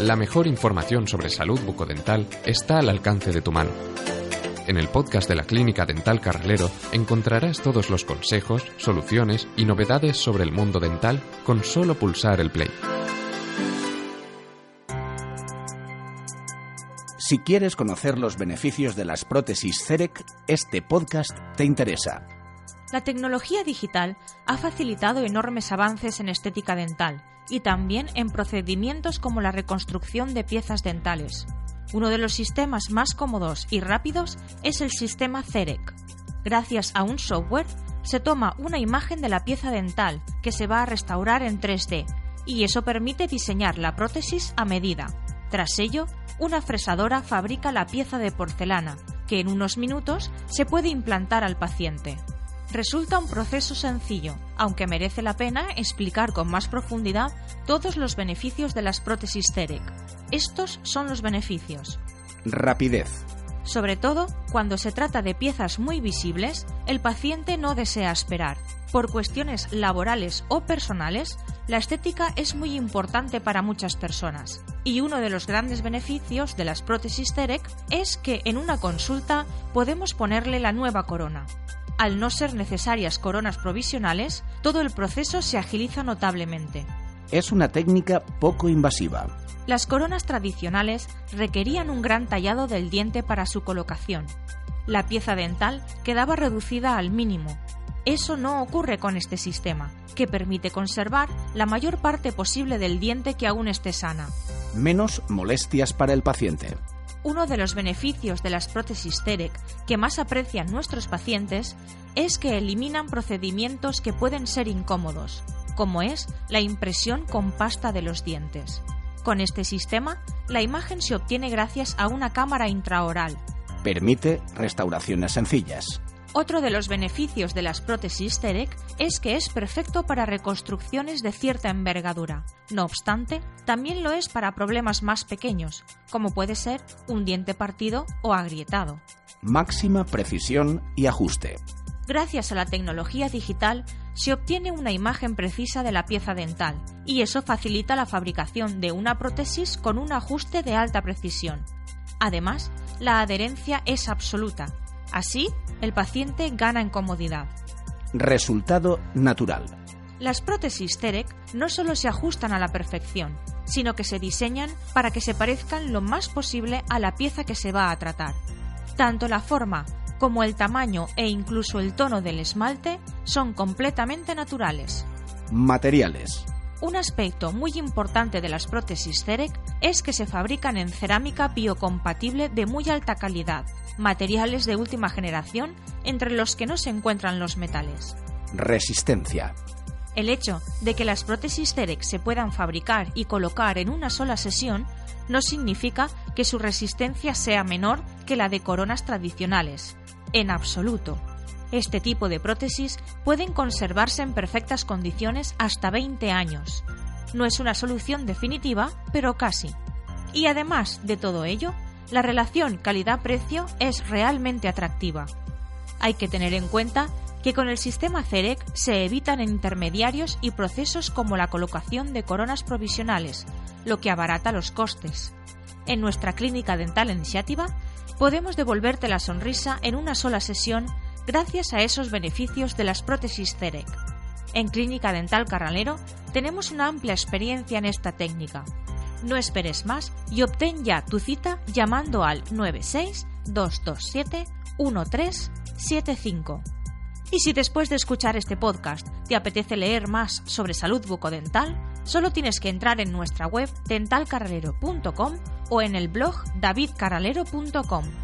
La mejor información sobre salud bucodental está al alcance de tu mano. En el podcast de la Clínica Dental Carralero encontrarás todos los consejos, soluciones y novedades sobre el mundo dental con solo pulsar el play. Si quieres conocer los beneficios de las prótesis CEREC, este podcast te interesa. La tecnología digital ha facilitado enormes avances en estética dental y también en procedimientos como la reconstrucción de piezas dentales. Uno de los sistemas más cómodos y rápidos es el sistema CEREC. Gracias a un software se toma una imagen de la pieza dental que se va a restaurar en 3D y eso permite diseñar la prótesis a medida. Tras ello, una fresadora fabrica la pieza de porcelana, que en unos minutos se puede implantar al paciente. Resulta un proceso sencillo, aunque merece la pena explicar con más profundidad todos los beneficios de las prótesis CEREC. Estos son los beneficios. Rapidez. Sobre todo, cuando se trata de piezas muy visibles, el paciente no desea esperar. Por cuestiones laborales o personales, la estética es muy importante para muchas personas. Y uno de los grandes beneficios de las prótesis CEREC es que en una consulta podemos ponerle la nueva corona. Al no ser necesarias coronas provisionales, todo el proceso se agiliza notablemente. Es una técnica poco invasiva. Las coronas tradicionales requerían un gran tallado del diente para su colocación. La pieza dental quedaba reducida al mínimo. Eso no ocurre con este sistema, que permite conservar la mayor parte posible del diente que aún esté sana. Menos molestias para el paciente. Uno de los beneficios de las prótesis CEREC que más aprecian nuestros pacientes es que eliminan procedimientos que pueden ser incómodos, como es la impresión con pasta de los dientes. Con este sistema, la imagen se obtiene gracias a una cámara intraoral. Permite restauraciones sencillas. Otro de los beneficios de las prótesis CEREC es que es perfecto para reconstrucciones de cierta envergadura. No obstante, también lo es para problemas más pequeños, como puede ser un diente partido o agrietado. Máxima precisión y ajuste. Gracias a la tecnología digital se obtiene una imagen precisa de la pieza dental y eso facilita la fabricación de una prótesis con un ajuste de alta precisión. Además, la adherencia es absoluta. Así, el paciente gana en comodidad. Resultado natural. Las prótesis CEREC no solo se ajustan a la perfección, sino que se diseñan para que se parezcan lo más posible a la pieza que se va a tratar. Tanto la forma como el tamaño e incluso el tono del esmalte son completamente naturales. Materiales. Un aspecto muy importante de las prótesis CEREC es que se fabrican en cerámica biocompatible de muy alta calidad, materiales de última generación entre los que no se encuentran los metales. Resistencia. El hecho de que las prótesis CEREC se puedan fabricar y colocar en una sola sesión no significa que su resistencia sea menor que la de coronas tradicionales. En absoluto. Este tipo de prótesis pueden conservarse en perfectas condiciones hasta 20 años. No es una solución definitiva, pero casi. Y además de todo ello, la relación calidad-precio es realmente atractiva. Hay que tener en cuenta que con el sistema CEREC se evitan intermediarios y procesos como la colocación de coronas provisionales, lo que abarata los costes. En nuestra clínica dental iniciativa podemos devolverte la sonrisa en una sola sesión gracias a esos beneficios de las prótesis CEREC. En Clínica Dental Carralero tenemos una amplia experiencia en esta técnica no esperes más y obtén ya tu cita llamando al 96-227-1375. Y si después de escuchar este podcast te apetece leer más sobre salud bucodental, solo tienes que entrar en nuestra web dentalcarralero.com o en el blog davidcarralero.com.